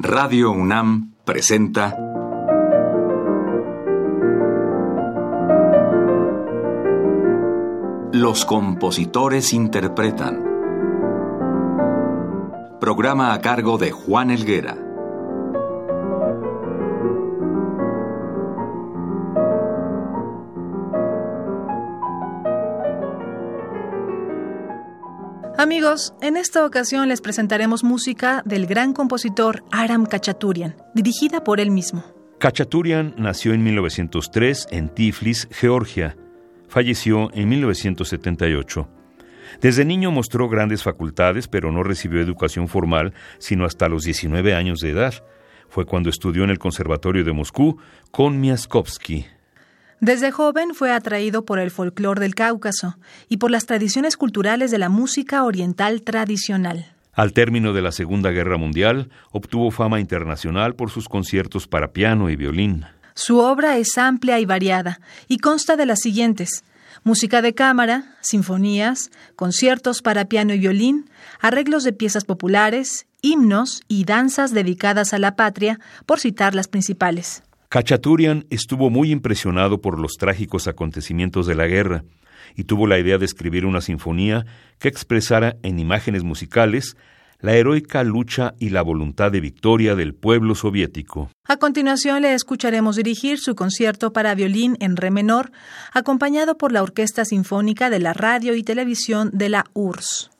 Radio UNAM presenta Los compositores interpretan. Programa a cargo de Juan Elguera. Amigos, en esta ocasión les presentaremos música del gran compositor Aram Kachaturian, dirigida por él mismo. Kachaturian nació en 1903 en Tiflis, Georgia. Falleció en 1978. Desde niño mostró grandes facultades, pero no recibió educación formal sino hasta los 19 años de edad. Fue cuando estudió en el Conservatorio de Moscú con Miaskovsky. Desde joven fue atraído por el folclore del Cáucaso y por las tradiciones culturales de la música oriental tradicional. Al término de la Segunda Guerra Mundial, obtuvo fama internacional por sus conciertos para piano y violín. Su obra es amplia y variada y consta de las siguientes: música de cámara, sinfonías, conciertos para piano y violín, arreglos de piezas populares, himnos y danzas dedicadas a la patria, por citar las principales. Kachaturian estuvo muy impresionado por los trágicos acontecimientos de la guerra y tuvo la idea de escribir una sinfonía que expresara en imágenes musicales la heroica lucha y la voluntad de victoria del pueblo soviético. A continuación le escucharemos dirigir su concierto para violín en re menor, acompañado por la Orquesta Sinfónica de la Radio y Televisión de la URSS.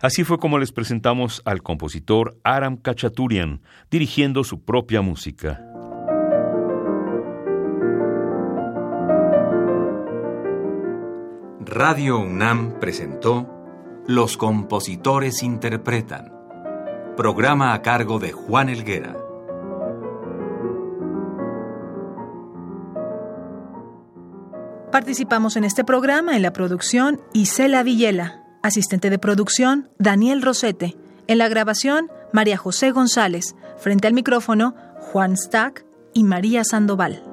Así fue como les presentamos al compositor Aram Kachaturian, dirigiendo su propia música. Radio UNAM presentó Los compositores interpretan, programa a cargo de Juan Elguera. Participamos en este programa en la producción Isela Villela, asistente de producción Daniel Rosete, en la grabación María José González, frente al micrófono Juan Stack y María Sandoval.